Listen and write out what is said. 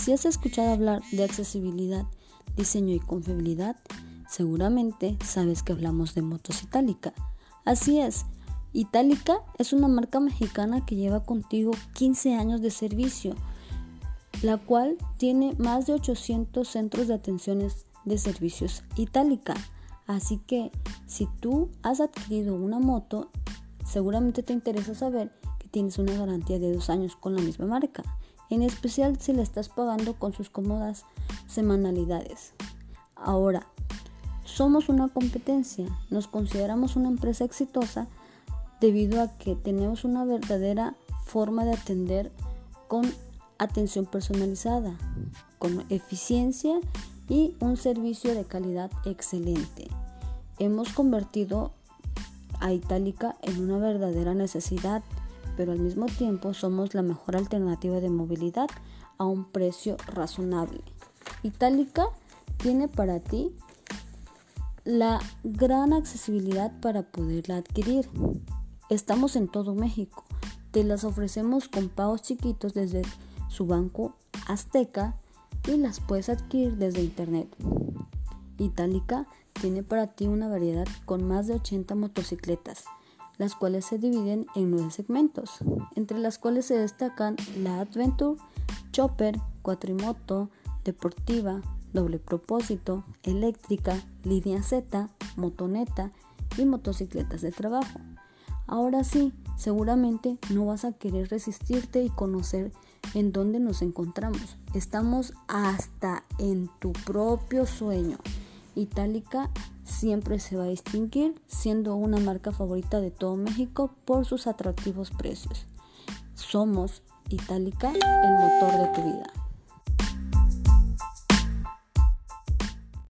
Si has escuchado hablar de accesibilidad, diseño y confiabilidad, seguramente sabes que hablamos de motos Itálica. Así es, Itálica es una marca mexicana que lleva contigo 15 años de servicio, la cual tiene más de 800 centros de atenciones de servicios Itálica. Así que si tú has adquirido una moto, seguramente te interesa saber que tienes una garantía de dos años con la misma marca, en especial si la estás pagando con sus cómodas semanalidades. Ahora, somos una competencia, nos consideramos una empresa exitosa debido a que tenemos una verdadera forma de atender con atención personalizada, con eficiencia y un servicio de calidad excelente. Hemos convertido a Itálica en una verdadera necesidad, pero al mismo tiempo somos la mejor alternativa de movilidad a un precio razonable. Itálica tiene para ti la gran accesibilidad para poderla adquirir. Estamos en todo México. Te las ofrecemos con pagos chiquitos desde su banco Azteca y las puedes adquirir desde internet. Itálica tiene para ti una variedad con más de 80 motocicletas, las cuales se dividen en nueve segmentos, entre las cuales se destacan la Adventure, Chopper, Cuatrimoto, Deportiva, Doble Propósito, Eléctrica, Línea Z, Motoneta y motocicletas de trabajo. Ahora sí, seguramente no vas a querer resistirte y conocer en dónde nos encontramos. Estamos hasta en tu propio sueño. Itálica siempre se va a distinguir siendo una marca favorita de todo México por sus atractivos precios. Somos Itálica, el motor de tu vida.